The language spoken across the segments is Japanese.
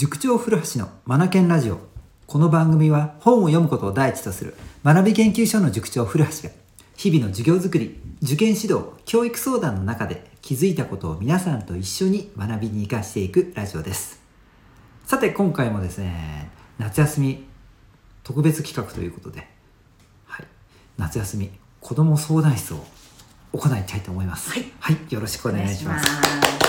塾長古橋のマナケンラジオ。この番組は本を読むことを第一とする学び研究所の塾長古橋が日々の授業づくり受験指導教育相談の中で気づいたことを皆さんと一緒に学びに生かしていくラジオです。さて今回もですね夏休み特別企画ということで、はい、夏休み子ども相談室を行いたいと思います。はい、よろしくお願いします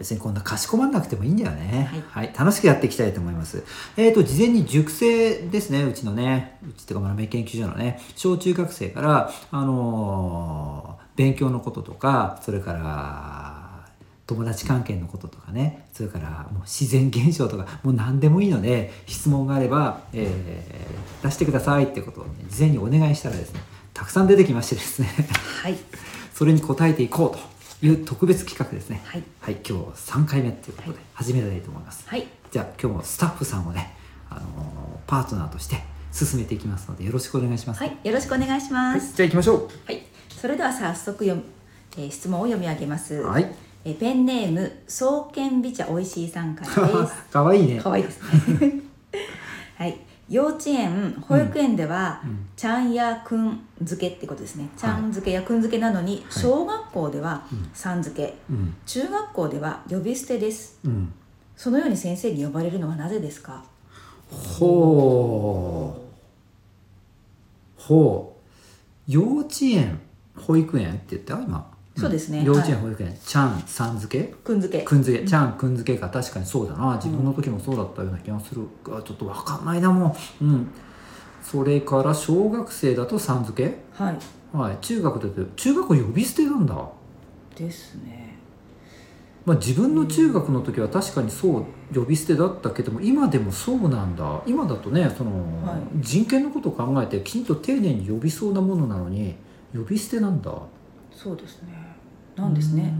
別にこんなかしこまんなくてもいいんだよね。はい。楽しくやっていきたいと思います。えっ、と、事前に塾生ですね、うちのね、うちっていうか、学び研究所のね、小中学生から、あのー勉強のこととか、それから、友達関係のこととかね、それからもう自然現象とか、もう何でもいいので、質問があれば、えー出してくださいってことを、ね、事前にお願いしたらですね、たくさん出てきましてですね、はい。それに答えていこうという特別企画ですね。はいはい、今日3回目ということではい始めたいと思います。はいじゃあ今日もスタッフさんをね、あのーパートナーとして進めていきますのでよろしくお願いします。はいよろしくお願いしまはいすじゃあ行きましょはい、それでは早速読む、えー質問を読み上げますはいえーペンネーム双剣美茶おいしいさんからう。ですかわいいね。可愛いですね はい幼稚園保育園では、うん。ちゃんやくん付けってことですね。ちゃはいん付けやくん付けなのに、小学校ではうん。さん付け。うん。中学校では呼び捨てです。うん。そのように先生に呼ばれるのはなぜですか？ほう。ほう。幼稚園保育園って言った？今。そうですね。ん。幼稚園はい。保育園、ちゃんさん付け？くん付け。くんづけ。ちゃんくんづけが確かにそうだな。自分の時もそうだったような気がするがちょっと分かんないなもう。うん。それから小学生だとさん付け？はい。はい。中学だと中学校呼び捨てなんだ。ですね。まあ自分の中学の時は確かにそう呼び捨てだったけども今でもそうなんだ。今だとねその、はい。人権のことを考えてきちんと丁寧に呼びそうなものなのに呼び捨てなんだそうですね。なんですね。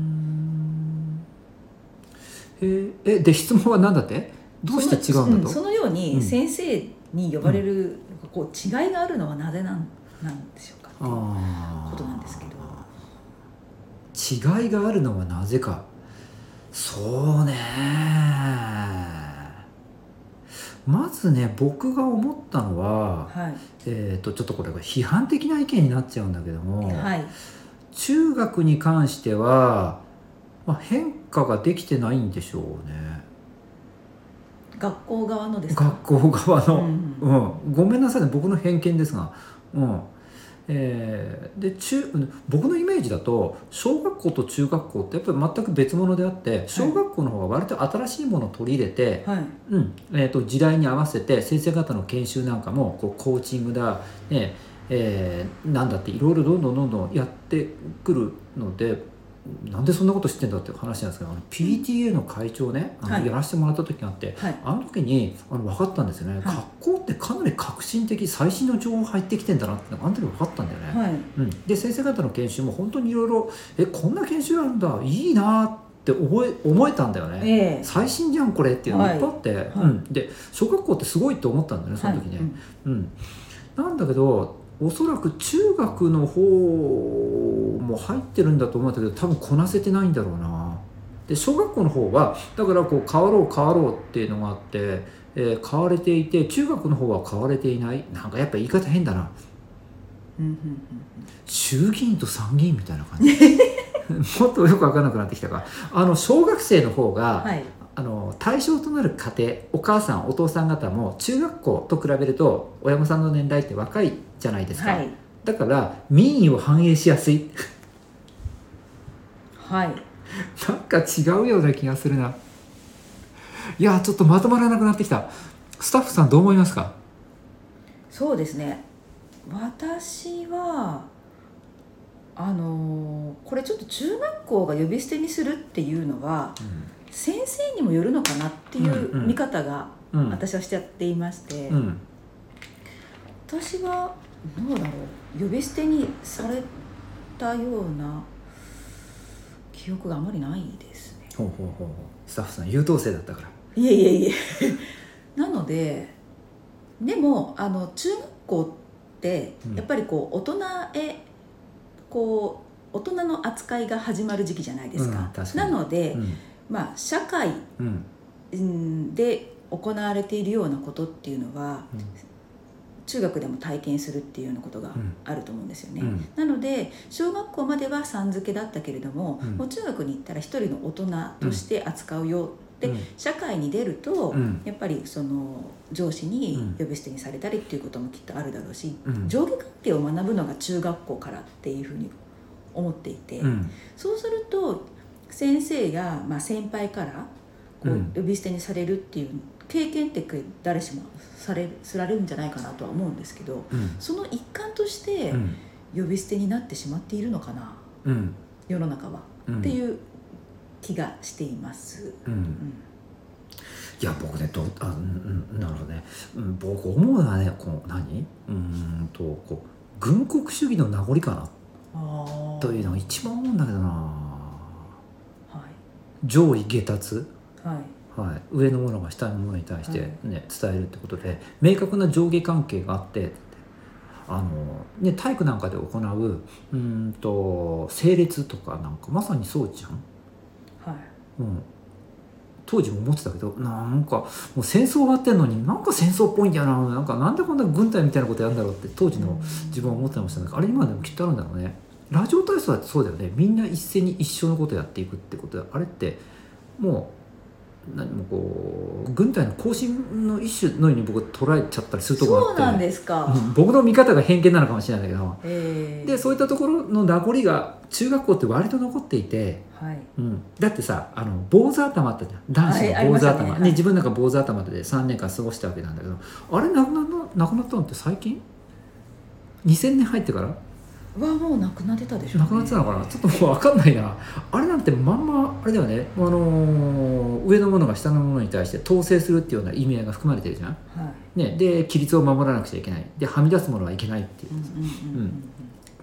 うー。ええで質問は何だって？どうして違うんだと、その,、そのよううん。に先生に呼ばれる、こう違いがあるのはなぜなんなんでしょうかってことなんですけど。違いがあるのはなぜか。そうねまずね僕が思ったのは、はい。えー、とちょっとこれが批判的な意見になっちゃうんだけども、はい中学に関しては、まあ、変化ができてないんでしょうね。学校側のですか？学校側の、うんうん、ごめんなさいね。僕の偏見ですが、うん。えーで中うん僕のイメージだと小学校と中学校ってやっぱり全く別物であって小学校の方が割と新しいものを取り入れて、はい。うん。えー、と時代に合わせて先生方の研修なんかもこうコーチングだ、ねえーなんだっていろいろどんどんどんどんやってくるのでなんでそんなこと知ってんだっていう話なんですけどあの PTA の会長ねあのはい。やらせてもらった時があって、はい。あの時にあの分かったんですよね、はい。学校ってかなり革新的最新の情報入ってきてんだなってあの時分かったんだよね。はい。うん、で先生方の研修も本当にいろいろえこんな研修あるんだいいなって覚え思えたんだよね。ええ。最新じゃんこれっていうのがいっぱい。あって、うん、で小学校ってすごいって思ったんだよねその時ね。はい。うん。うん、なんだけどおそらく中学の方も入ってるんだと思うんだけど多分こなせてないんだろうな。で小学校の方はだからこう変わろう変わろうっていうのがあって、えー変われていて中学の方は変われていない。なんかやっぱ言い方変だな。うんうん衆議院と参議院みたいな感じ。もっとよく分からなくなってきたか。あの小学生の方が、はい。あの対象となる家庭お母さんお父さん方も中学校と比べると親御さんの年代って若いじゃないですか、はい。だから民意を反映しやすい。はい。なんか違うような気がするな。いやちょっとまとまらなくなってきた。スタッフさんどう思いますか？そうですね。私はあのーこれちょっと中学校が呼び捨てにするっていうのは先生にもよるのかなっていうんうん。う見方がうん。うん私はしちゃっていまして、うん。私はどうだろう。呼び捨てにされたような記憶があまりないですね。ほうほうほうスタッフさん優等生だったから。いえいえいえ。なのででもあの中学校ってうん。やっぱりこう大人へこう大人の扱いが始まる時期じゃないですか,、うん確かに。なので、うん。まあ社会うん。うんで行われているようなことっていうのは中学でも体験するっていうようなことがうん。あると思うんですよね。うん。なので小学校まではさん付けだったけれども,、うん。もう中学に行ったら一人の大人として扱うよって、うん。社会に出ると、うん。やっぱりその上司にうん。呼び捨てにされたりっていうこともきっとあるだろうし、うん。上下関係を学ぶのが中学校からっていうふうに思っていて、うん。そうすると先生や、まあ、先輩からこう、うん。呼び捨てにされるっていう経験って誰しもされすられるんじゃないかなとは思うんですけどうん。その一環としてうん。呼び捨てになってしまっているのかなうん。世の中は、うん。っていう気がしています。うん。うん。いや僕ねどうあうんうんなるほどね、うん、僕思うのはねこう何？うーんとこう軍国主義の名残かなというのが一番思うんだけどな。は上位下達、いはいはい、上の者が下の者に対して、はい。ね伝えるってことで明確な上下関係があってあの、ね、体育なんかで行ううーんと整列とかなんかまさにそうじゃん。はい。うん、当時も思ってたけどなんかもう戦争終わってんのになんか戦争っぽいんだよななんかなんでこんな軍隊みたいなことやるんだろうって当時の自分は思ってましたねあれ今でもきっとあるんだろうね。ラジオ体操だってそうだよね。みんな一斉に一緒のことやっていくってことであれってもう何もこう軍隊の行進の一種のように僕は捉えちゃったりするところがあって。そうなんですか、うん。僕の見方が偏見なのかもしれないんだけど。えーでそういったところの名残が中学校って割と残っていて。はい。うん、だってさあの坊主頭あったじゃん。男子の坊主頭、はいね自分なんか坊主頭で3年間過ごしたわけなんだけど。あれなくななくなったのって最近？2000年入ってから？はもうなくなってたでしょう、ね、なくなってたのかな？ちょっともう分かんないな。あれなんてまんまあれだよね、あのー上の者が下の者に対して統制するっていうような意味合いが含まれてるじゃん、はい。ね、で規律を守らなくちゃいけない。ではみ出すものはいけないっていう。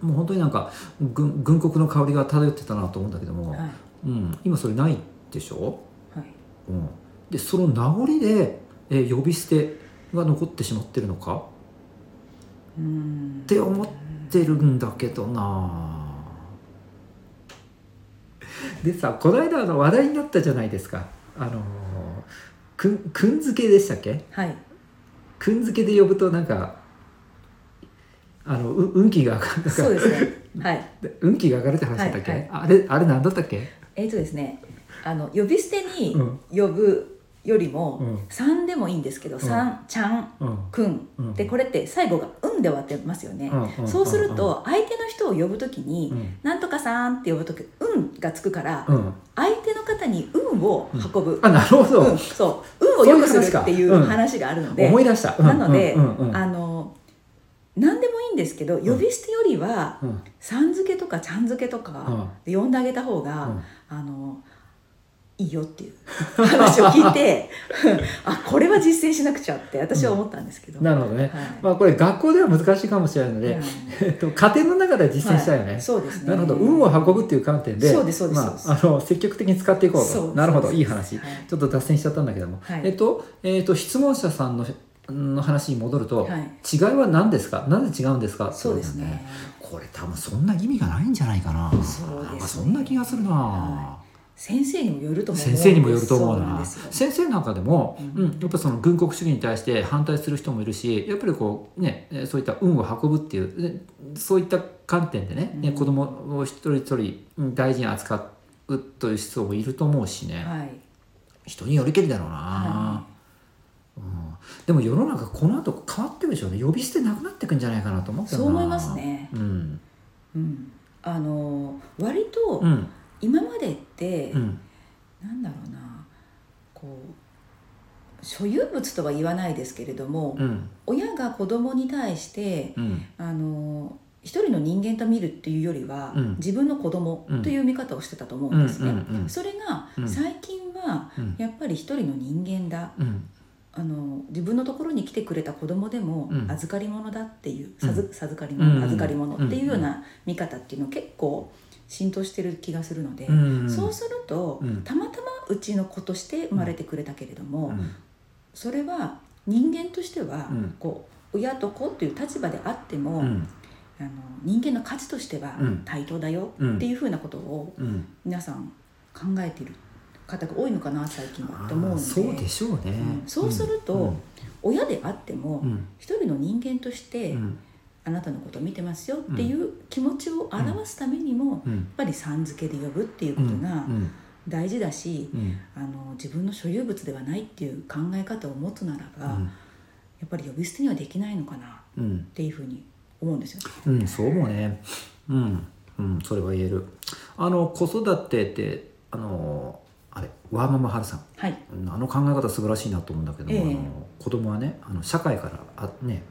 もう本当になんか軍軍国の香りが漂ってたなと思うんだけども、うんはい。うん、今それないでしょ？はい。うん、でその名残で、えー呼び捨てが残ってしまってるのか？うん。って思ってるんだけどな。でさこの間あの話題になったじゃないですか。あのーくんくんづけでしたっけ？はい。くんづけで呼ぶとなんかあのう運気が上がる。そうですね。はい。運気が上がるって話だったっけ、はいはいあれあれ何だったっけ？えっ、とですね。あの呼び捨てにうん。呼ぶよりも、うん。さんでもいいんですけど、さん。ちゃんうん。くん。うん。でこれって最後が「うん」で終わってますよね、うんうんそうすると相手の人を呼ぶときにうん「なんとかさん」って呼ぶとき「うん」がつくから、うん。相手の方に「運」を運ぶ、あなるほど、うん、そう。運を良くするっていう話があるので、思い出した、うんなので、うんうんうん。あの何でもいいんですけど呼び捨てよりは、うん。さん付けとかちゃん付けとかで呼んであげた方が、うん。あのいいよっていう話を聞いて あこれは実践しなくちゃって私は思ったんですけど、なるほどね、はい。まあこれ学校では難しいかもしれないので、はいえっと、家庭の中では実践したいよね、はい。そうですね。なるほど。運を運ぶっていう観点でそうですそうです。まあ、あの積極的に使っていこうなるほど。いい話、はい。ちょっと脱線しちゃったんだけども、はい。えっと,、えっと質問者さんのの話に戻ると、はい。違いは何ですか？なぜ違うんですか？そうですね。これ多分そんな意味がないんじゃないかな。そうですね。なんかそんな気がするな、は先生にもよると思う先生にもよると思うそな。先生なんかでも、ううんんやっぱその軍国主義に対して反対する人もいるしやっぱりこうねえーそういった運を運ぶっていうでそういった観点でね,、ねうん。子供を一人一人うん大事に扱うという人もいると思うしね、はい。人によりけりだろうな、はうん、でも世の中この後変わってるでしょうね。呼び捨てなくなってくんじゃないかなと思ってそう思いますね。うん。うん、あの割とうん今までって、うん。なんだろうなこう所有物とは言わないですけれども、うん。親が子供に対してうん。あの一人の人間と見るっていうよりは、うん。自分の子供という見方をしてたと思うんですね。それがうん。最近はうん。やっぱり一人の人間だ。うん。あの自分のところに来てくれた子供でもうん。預かり物だっていう、うん。授授かりうん。物預かり物っていうような見方っていうの結構浸透してる気がするので、うん。そうすると、うん。たまたまうちの子として生まれてくれたけれども、うん。それは人間としては、うん。こう親と子っていう立場であっても、うん。あの人間の価値としてはうん。対等だようん。っていうふうなことをうん。皆さん考えている方が多いのかな最近はって思うので。そうでしょうね、うん。そうするとうん。親であっても、うん。一人の人間として、うんあなたのことを見てますよっていう気持ちを表すためにも、うん。やっぱりさん付けで呼ぶっていううんことがうん。大事だし、うん。あの自分の所有物ではないっていう考え方を持つならば、やっぱり呼び捨てにはできないのかなっうん。ていうふうに思うんですよ。うん、そう思うね。うん、うん、それは言える。あの子育てってあのあれワーママハルさん。はい、うん。あの考え方素晴らしいなと思うんだけども、ええ。あの子供はねあの社会からあね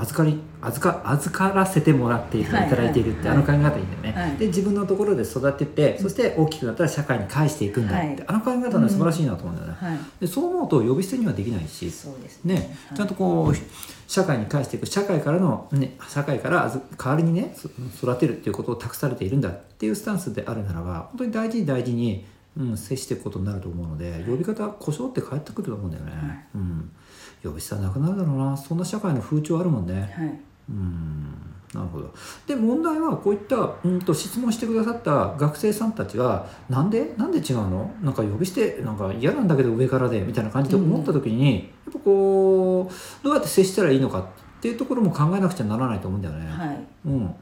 預かり預か預からせてもらっている、はい。い、ただいているって、はい。あの考え方いいんだよね、はい。で自分のところで育てて、そして大きくなったら社会に返していくんだって、はい。あの考え方ね素晴らしいなと思うんだよね、はい、でそう思うと呼び捨てにはできないし。ね、はい。ちゃんとこう社会に返していく社会からの、ね、社会から代わりにねそ育てるっていうことを託されているんだっていうスタンスであるならば本当に大事に大事に、うん、接していくことになると思うので呼び方故障って返ってくると思うんだよね、はい。うん、呼び捨てはなくなるだろうな。そんな社会の風潮あるもんね、はい。うん。なるほど。で問題はこういったうんと質問してくださった学生さんたちはなんで？なんで違うの？なんか呼び捨てなんか嫌なんだけど上からでみたいな感じで思った時に、やっぱこうどうやって接したらいいのかっていうところも考えなくちゃならないと思うんだよね。はい。うん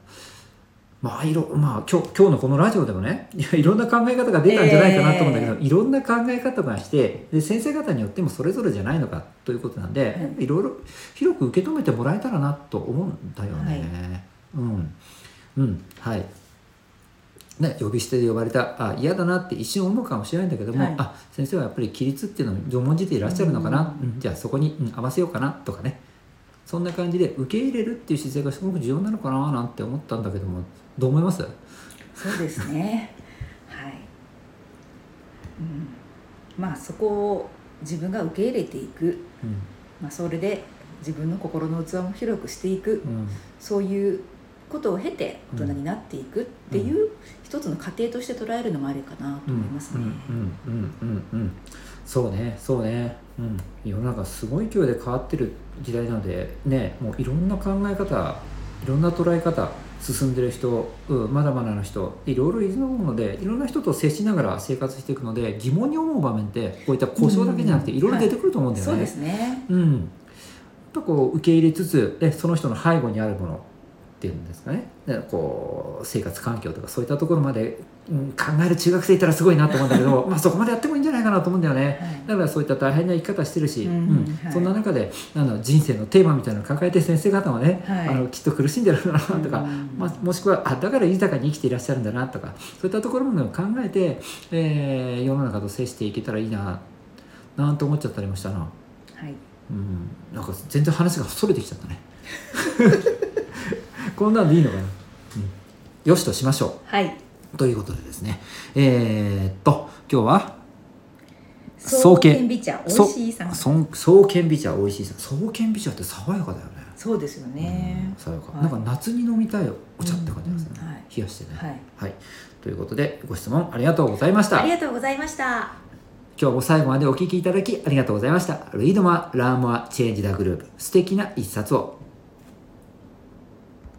まあいろまあ、今日今日のこのラジオでもねいろんな考え方が出たんじゃないかなと思うんだけど、えいろんな考え方がしてで先生方によってもそれぞれじゃないのかということなんで、いい、ろいろ広く受け止めてもらえたらなと思うんだよね。うん。うん。はい。ね、呼び捨てで呼ばれたあ嫌だなって一瞬思うかもしれないんだけども、はい。あ先生はやっぱり規律っていうのを重んじていらっしゃるのかな、うんうん。じゃあそこに、うん合わせようかなとかねそんな感じで受け入れるっていう姿勢がすごく重要なのかななんて思ったんだけどもどう思います？そうですね。はい、うん、まあそこを自分が受け入れていく、うん。まあ、それで自分の心の器も広くしていく。うん。そういうことを経て大人になっていくっていう一つの過程として捉えるのもありかなと思いますね。うん。うん。うん。うん。うん。そうね。そうね、うん、世の中すごい勢いで変わってる時代なのでねもういろんな考え方いろんな捉え方進んでる人、うん、まだまだの人いろいろいると思うのでいろんな人と接しながら生活していくので疑問に思う場面ってこういった故障だけじゃなくてうん。いろいろ出てくると思うんだよね。そうですね。うん、やっぱこう受け入れつつでその人の背後にあるものっていうんですかね。でこう生活環境とかそういったところまで、うん、考える中学生いたらすごいなと思うんだけどまあそこまでやってもいいんじゃないかなと思うんだよね。はい。だからそういった大変な生き方してるし、うん。うんはいそんな中であの人生のテーマみたいなのを抱えて先生方もね、はい。あのきっと苦しんでるんだなとか、うん。まあ、もしくはあだから豊かに生きていらっしゃるんだなとかそういったところまでを考えて、えー世の中と接していけたらいいななんて思っちゃったりもしたな。はい。うん、なんか全然話がそれてきちゃったね。こんなんでいいのかな、うん、よしとしましょはい。うということでですね。えー、っと今日は創建美茶美味しいさん。そ創建美茶美味しいさ創建美茶って爽やかだよね。そうですよね。うん。爽やか、はい。なんか夏に飲みたいお茶って感じですね、うんうんはい。冷やしてね。はい。はい、ということでご質問ありがとうございました。ありがとうございました。今日も最後までお聞きいただきありがとうございました。 Read more, learn more, change the globe 素敵な一冊を